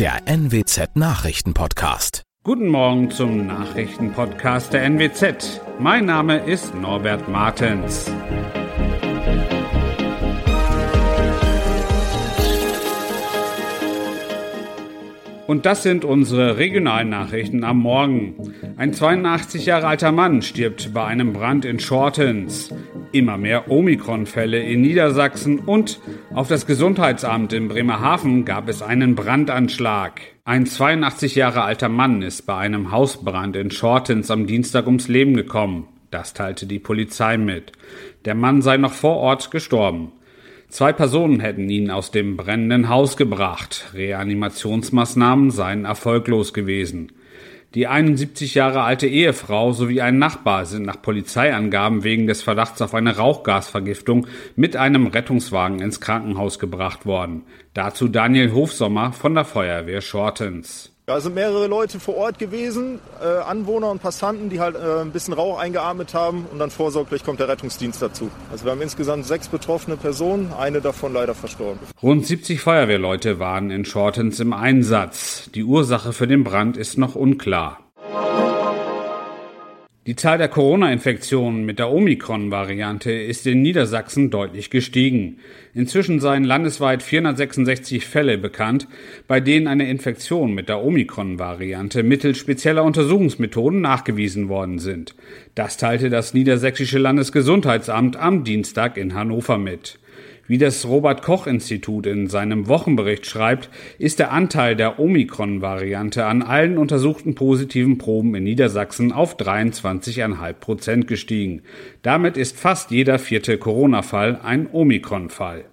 der NWZ Nachrichtenpodcast. Guten Morgen zum Nachrichtenpodcast der NWZ. Mein Name ist Norbert Martens. Und das sind unsere Regionalnachrichten am Morgen. Ein 82 Jahre alter Mann stirbt bei einem Brand in Shortens. Immer mehr Omikron-Fälle in Niedersachsen und auf das Gesundheitsamt in Bremerhaven gab es einen Brandanschlag. Ein 82 Jahre alter Mann ist bei einem Hausbrand in Shortens am Dienstag ums Leben gekommen. Das teilte die Polizei mit. Der Mann sei noch vor Ort gestorben. Zwei Personen hätten ihn aus dem brennenden Haus gebracht. Reanimationsmaßnahmen seien erfolglos gewesen. Die 71 Jahre alte Ehefrau sowie ein Nachbar sind nach Polizeiangaben wegen des Verdachts auf eine Rauchgasvergiftung mit einem Rettungswagen ins Krankenhaus gebracht worden. Dazu Daniel Hofsommer von der Feuerwehr Shortens. Da sind mehrere Leute vor Ort gewesen, äh, Anwohner und Passanten, die halt äh, ein bisschen Rauch eingeatmet haben und dann vorsorglich kommt der Rettungsdienst dazu. Also wir haben insgesamt sechs betroffene Personen, eine davon leider verstorben. Rund 70 Feuerwehrleute waren in Shortens im Einsatz. Die Ursache für den Brand ist noch unklar. Die Zahl der Corona-Infektionen mit der Omikron-Variante ist in Niedersachsen deutlich gestiegen. Inzwischen seien landesweit 466 Fälle bekannt, bei denen eine Infektion mit der Omikron-Variante mittels spezieller Untersuchungsmethoden nachgewiesen worden sind. Das teilte das Niedersächsische Landesgesundheitsamt am Dienstag in Hannover mit. Wie das Robert Koch Institut in seinem Wochenbericht schreibt, ist der Anteil der Omikron-Variante an allen untersuchten positiven Proben in Niedersachsen auf 23,5 Prozent gestiegen. Damit ist fast jeder vierte Corona-Fall ein Omikron-Fall.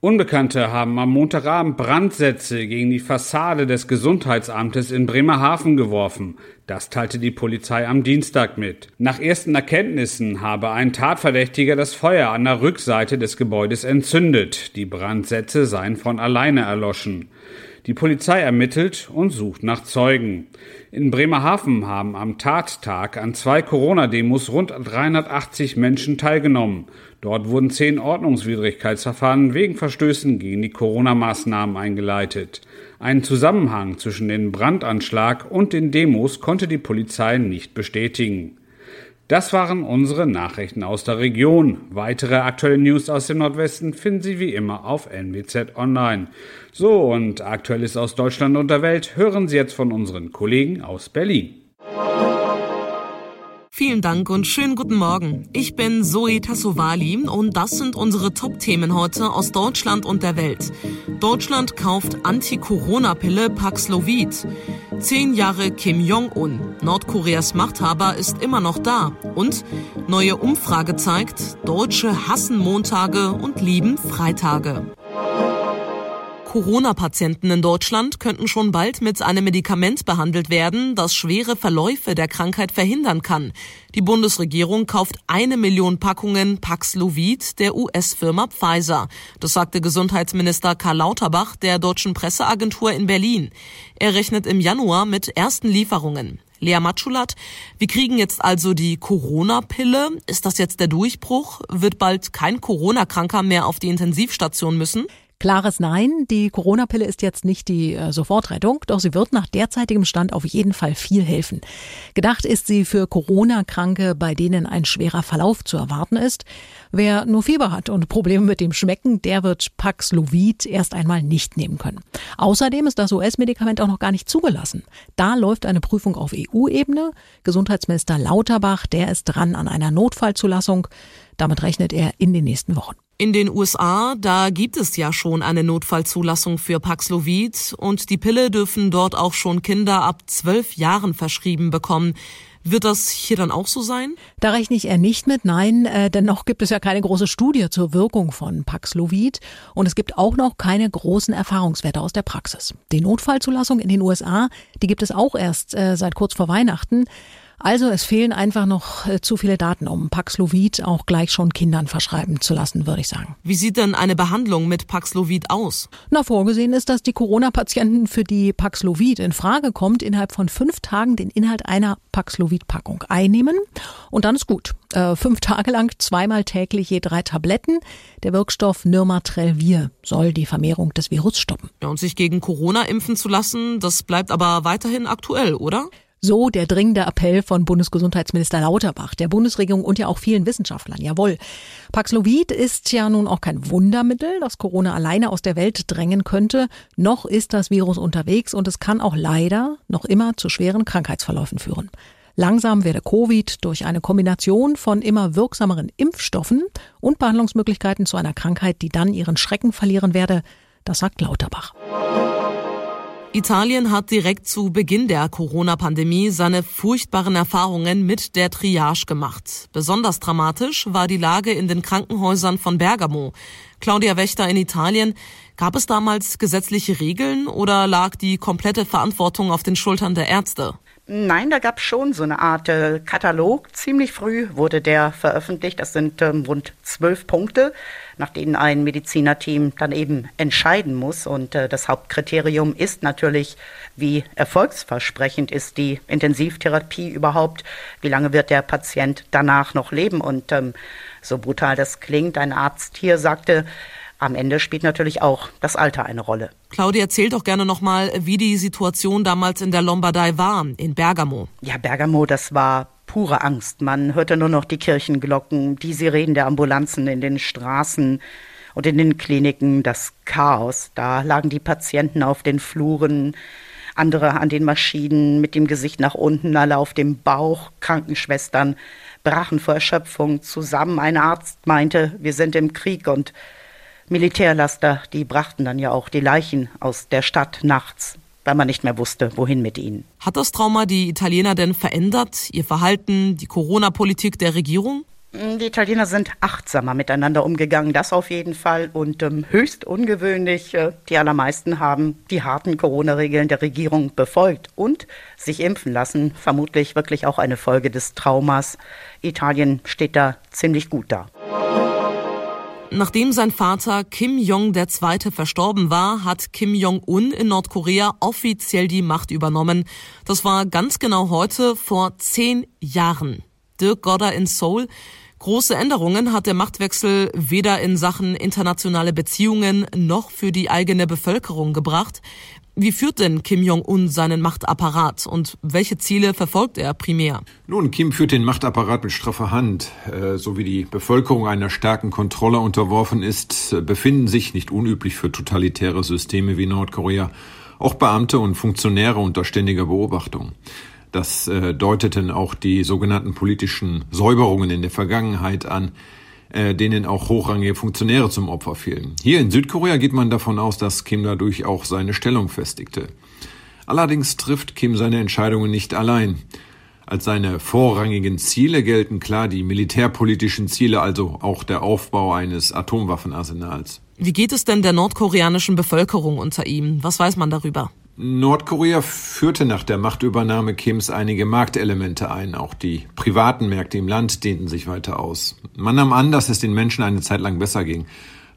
Unbekannte haben am Montagabend Brandsätze gegen die Fassade des Gesundheitsamtes in Bremerhaven geworfen. Das teilte die Polizei am Dienstag mit. Nach ersten Erkenntnissen habe ein Tatverdächtiger das Feuer an der Rückseite des Gebäudes entzündet. Die Brandsätze seien von alleine erloschen. Die Polizei ermittelt und sucht nach Zeugen. In Bremerhaven haben am Tattag an zwei Corona-Demos rund 380 Menschen teilgenommen. Dort wurden zehn Ordnungswidrigkeitsverfahren wegen Verstößen gegen die Corona-Maßnahmen eingeleitet. Einen Zusammenhang zwischen dem Brandanschlag und den Demos konnte die Polizei nicht bestätigen. Das waren unsere Nachrichten aus der Region. Weitere aktuelle News aus dem Nordwesten finden Sie wie immer auf NWZ Online. So, und Aktuelles aus Deutschland und der Welt hören Sie jetzt von unseren Kollegen aus Berlin. Vielen Dank und schönen guten Morgen. Ich bin Zoe Tassovali und das sind unsere Top-Themen heute aus Deutschland und der Welt. Deutschland kauft Anti-Corona-Pille Paxlovid. Zehn Jahre Kim Jong-un. Nordkoreas Machthaber ist immer noch da. Und neue Umfrage zeigt, Deutsche hassen Montage und lieben Freitage. Corona-Patienten in Deutschland könnten schon bald mit einem Medikament behandelt werden, das schwere Verläufe der Krankheit verhindern kann. Die Bundesregierung kauft eine Million Packungen Paxlovid der US-Firma Pfizer. Das sagte Gesundheitsminister Karl Lauterbach der deutschen Presseagentur in Berlin. Er rechnet im Januar mit ersten Lieferungen. Lea Matschulat, wir kriegen jetzt also die Corona-Pille. Ist das jetzt der Durchbruch? Wird bald kein Corona-Kranker mehr auf die Intensivstation müssen? Klares Nein, die Corona-Pille ist jetzt nicht die äh, Sofortrettung, doch sie wird nach derzeitigem Stand auf jeden Fall viel helfen. Gedacht ist sie für Corona-Kranke, bei denen ein schwerer Verlauf zu erwarten ist. Wer nur Fieber hat und Probleme mit dem Schmecken, der wird Paxlovid erst einmal nicht nehmen können. Außerdem ist das US-Medikament auch noch gar nicht zugelassen. Da läuft eine Prüfung auf EU-Ebene. Gesundheitsminister Lauterbach, der ist dran an einer Notfallzulassung. Damit rechnet er in den nächsten Wochen. In den USA, da gibt es ja schon eine Notfallzulassung für Paxlovid und die Pille dürfen dort auch schon Kinder ab zwölf Jahren verschrieben bekommen. Wird das hier dann auch so sein? Da rechne ich eher nicht mit, nein, äh, denn noch gibt es ja keine große Studie zur Wirkung von Paxlovid und es gibt auch noch keine großen Erfahrungswerte aus der Praxis. Die Notfallzulassung in den USA, die gibt es auch erst äh, seit kurz vor Weihnachten. Also es fehlen einfach noch äh, zu viele Daten, um Paxlovid auch gleich schon Kindern verschreiben zu lassen, würde ich sagen. Wie sieht denn eine Behandlung mit Paxlovid aus? Na, vorgesehen ist, dass die Corona-Patienten, für die Paxlovid in Frage kommt, innerhalb von fünf Tagen den Inhalt einer Paxlovid-Packung einnehmen und dann ist gut. Äh, fünf Tage lang zweimal täglich je drei Tabletten. Der Wirkstoff Nirmatrelvir soll die Vermehrung des Virus stoppen. Ja, und sich gegen Corona impfen zu lassen, das bleibt aber weiterhin aktuell, oder? So der dringende Appell von Bundesgesundheitsminister Lauterbach, der Bundesregierung und ja auch vielen Wissenschaftlern. Jawohl. Paxlovid ist ja nun auch kein Wundermittel, das Corona alleine aus der Welt drängen könnte. Noch ist das Virus unterwegs und es kann auch leider noch immer zu schweren Krankheitsverläufen führen. Langsam werde Covid durch eine Kombination von immer wirksameren Impfstoffen und Behandlungsmöglichkeiten zu einer Krankheit, die dann ihren Schrecken verlieren werde. Das sagt Lauterbach. Italien hat direkt zu Beginn der Corona-Pandemie seine furchtbaren Erfahrungen mit der Triage gemacht. Besonders dramatisch war die Lage in den Krankenhäusern von Bergamo. Claudia Wächter in Italien. Gab es damals gesetzliche Regeln oder lag die komplette Verantwortung auf den Schultern der Ärzte? Nein, da gab es schon so eine Art äh, Katalog. Ziemlich früh wurde der veröffentlicht. Das sind ähm, rund zwölf Punkte, nach denen ein Medizinerteam dann eben entscheiden muss. Und äh, das Hauptkriterium ist natürlich, wie erfolgsversprechend ist die Intensivtherapie überhaupt? Wie lange wird der Patient danach noch leben? Und ähm, so brutal das klingt, ein Arzt hier sagte, am Ende spielt natürlich auch das Alter eine Rolle. Claudia erzählt doch gerne nochmal, wie die Situation damals in der Lombardei war, in Bergamo. Ja, Bergamo, das war pure Angst. Man hörte nur noch die Kirchenglocken, die Sirenen der Ambulanzen in den Straßen und in den Kliniken, das Chaos. Da lagen die Patienten auf den Fluren, andere an den Maschinen mit dem Gesicht nach unten, alle auf dem Bauch, Krankenschwestern brachen vor Erschöpfung zusammen. Ein Arzt meinte, wir sind im Krieg und Militärlaster, die brachten dann ja auch die Leichen aus der Stadt nachts, weil man nicht mehr wusste, wohin mit ihnen. Hat das Trauma die Italiener denn verändert, ihr Verhalten, die Corona-Politik der Regierung? Die Italiener sind achtsamer miteinander umgegangen, das auf jeden Fall und ähm, höchst ungewöhnlich. Äh, die allermeisten haben die harten Corona-Regeln der Regierung befolgt und sich impfen lassen. Vermutlich wirklich auch eine Folge des Traumas. Italien steht da ziemlich gut da. Nachdem sein Vater Kim Jong II. verstorben war, hat Kim Jong-un in Nordkorea offiziell die Macht übernommen. Das war ganz genau heute vor zehn Jahren. Dirk Godder in Seoul. Große Änderungen hat der Machtwechsel weder in Sachen internationale Beziehungen noch für die eigene Bevölkerung gebracht. Wie führt denn Kim Jong-un seinen Machtapparat und welche Ziele verfolgt er primär? Nun, Kim führt den Machtapparat mit straffer Hand. Äh, so wie die Bevölkerung einer starken Kontrolle unterworfen ist, äh, befinden sich, nicht unüblich für totalitäre Systeme wie Nordkorea, auch Beamte und Funktionäre unter ständiger Beobachtung. Das äh, deuteten auch die sogenannten politischen Säuberungen in der Vergangenheit an, äh, denen auch hochrangige Funktionäre zum Opfer fielen. Hier in Südkorea geht man davon aus, dass Kim dadurch auch seine Stellung festigte. Allerdings trifft Kim seine Entscheidungen nicht allein. Als seine vorrangigen Ziele gelten klar die militärpolitischen Ziele, also auch der Aufbau eines Atomwaffenarsenals. Wie geht es denn der nordkoreanischen Bevölkerung unter ihm? Was weiß man darüber? Nordkorea führte nach der Machtübernahme Kims einige Marktelemente ein. Auch die privaten Märkte im Land dehnten sich weiter aus. Man nahm an, dass es den Menschen eine Zeit lang besser ging.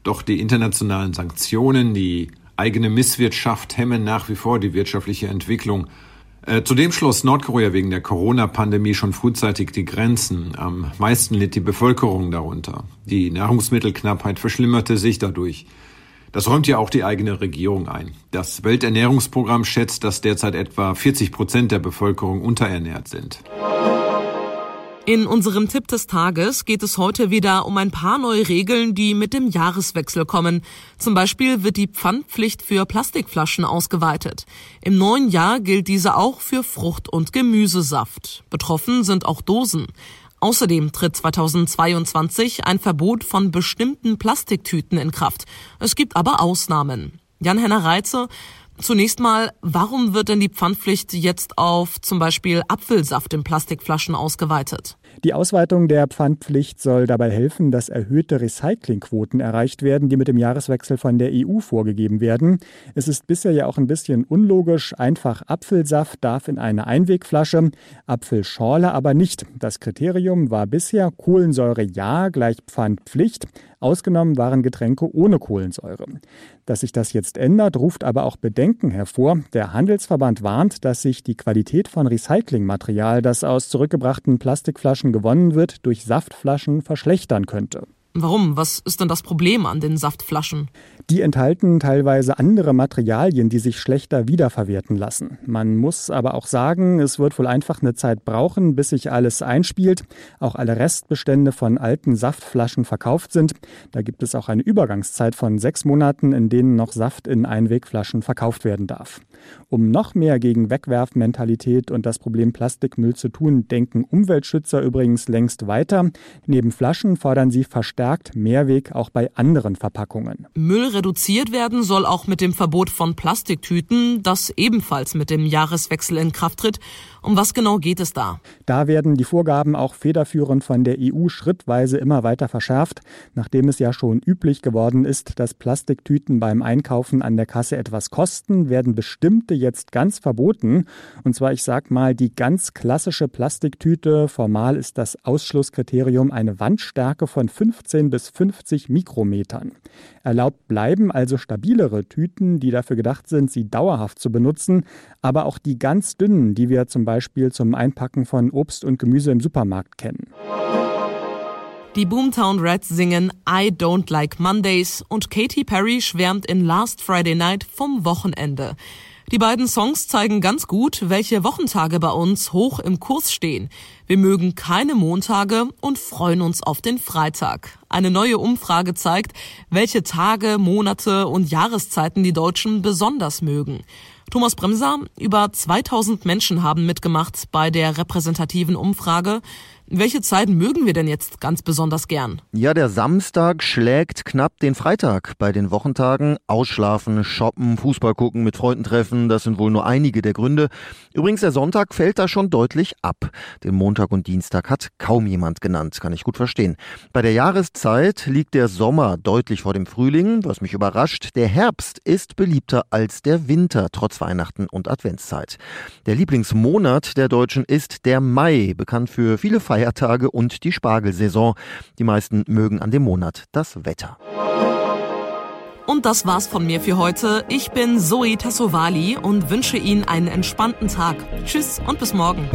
Doch die internationalen Sanktionen, die eigene Misswirtschaft hemmen nach wie vor die wirtschaftliche Entwicklung. Äh, zudem schloss Nordkorea wegen der Corona-Pandemie schon frühzeitig die Grenzen. Am meisten litt die Bevölkerung darunter. Die Nahrungsmittelknappheit verschlimmerte sich dadurch. Das räumt ja auch die eigene Regierung ein. Das Welternährungsprogramm schätzt, dass derzeit etwa 40 Prozent der Bevölkerung unterernährt sind. In unserem Tipp des Tages geht es heute wieder um ein paar neue Regeln, die mit dem Jahreswechsel kommen. Zum Beispiel wird die Pfandpflicht für Plastikflaschen ausgeweitet. Im neuen Jahr gilt diese auch für Frucht- und Gemüsesaft. Betroffen sind auch Dosen. Außerdem tritt 2022 ein Verbot von bestimmten Plastiktüten in Kraft. Es gibt aber Ausnahmen. Jan-Henner Reitze, Zunächst mal, warum wird denn die Pfandpflicht jetzt auf zum Beispiel Apfelsaft in Plastikflaschen ausgeweitet? Die Ausweitung der Pfandpflicht soll dabei helfen, dass erhöhte Recyclingquoten erreicht werden, die mit dem Jahreswechsel von der EU vorgegeben werden. Es ist bisher ja auch ein bisschen unlogisch. Einfach Apfelsaft darf in eine Einwegflasche, Apfelschorle aber nicht. Das Kriterium war bisher Kohlensäure ja gleich Pfandpflicht. Ausgenommen waren Getränke ohne Kohlensäure. Dass sich das jetzt ändert, ruft aber auch Bedenken hervor. Der Handelsverband warnt, dass sich die Qualität von Recyclingmaterial, das aus zurückgebrachten Plastikflaschen gewonnen wird, durch Saftflaschen verschlechtern könnte. Warum? Was ist denn das Problem an den Saftflaschen? Die enthalten teilweise andere Materialien, die sich schlechter wiederverwerten lassen. Man muss aber auch sagen, es wird wohl einfach eine Zeit brauchen, bis sich alles einspielt, auch alle Restbestände von alten Saftflaschen verkauft sind. Da gibt es auch eine Übergangszeit von sechs Monaten, in denen noch Saft in Einwegflaschen verkauft werden darf. Um noch mehr gegen Wegwerfmentalität und das Problem Plastikmüll zu tun, denken Umweltschützer übrigens längst weiter. Neben Flaschen fordern sie verstärkt verstärkt Mehrweg auch bei anderen Verpackungen. Müll reduziert werden soll auch mit dem Verbot von Plastiktüten, das ebenfalls mit dem Jahreswechsel in Kraft tritt. Um was genau geht es da? Da werden die Vorgaben auch federführend von der EU schrittweise immer weiter verschärft, nachdem es ja schon üblich geworden ist, dass Plastiktüten beim Einkaufen an der Kasse etwas kosten, werden bestimmte jetzt ganz verboten. Und zwar, ich sag mal, die ganz klassische Plastiktüte. Formal ist das Ausschlusskriterium eine Wandstärke von 15 bis 50 Mikrometern. Erlaubt bleiben also stabilere Tüten, die dafür gedacht sind, sie dauerhaft zu benutzen, aber auch die ganz dünnen, die wir zum Beispiel zum Einpacken von Obst und Gemüse im Supermarkt kennen. Die Boomtown Reds singen I Don't Like Mondays und Katy Perry schwärmt in Last Friday Night vom Wochenende. Die beiden Songs zeigen ganz gut, welche Wochentage bei uns hoch im Kurs stehen. Wir mögen keine Montage und freuen uns auf den Freitag. Eine neue Umfrage zeigt, welche Tage, Monate und Jahreszeiten die Deutschen besonders mögen. Thomas Bremser, über 2000 Menschen haben mitgemacht bei der repräsentativen Umfrage. Welche Zeiten mögen wir denn jetzt ganz besonders gern? Ja, der Samstag schlägt knapp den Freitag. Bei den Wochentagen ausschlafen, shoppen, Fußball gucken, mit Freunden treffen, das sind wohl nur einige der Gründe. Übrigens, der Sonntag fällt da schon deutlich ab. Den Montag und Dienstag hat kaum jemand genannt, kann ich gut verstehen. Bei der Jahreszeit liegt der Sommer deutlich vor dem Frühling, was mich überrascht. Der Herbst ist beliebter als der Winter, trotz Weihnachten und Adventszeit. Der Lieblingsmonat der Deutschen ist der Mai, bekannt für viele Feiertage Feiertage und die Spargelsaison. Die meisten mögen an dem Monat das Wetter. Und das war's von mir für heute. Ich bin Zoe Tassovali und wünsche Ihnen einen entspannten Tag. Tschüss und bis morgen.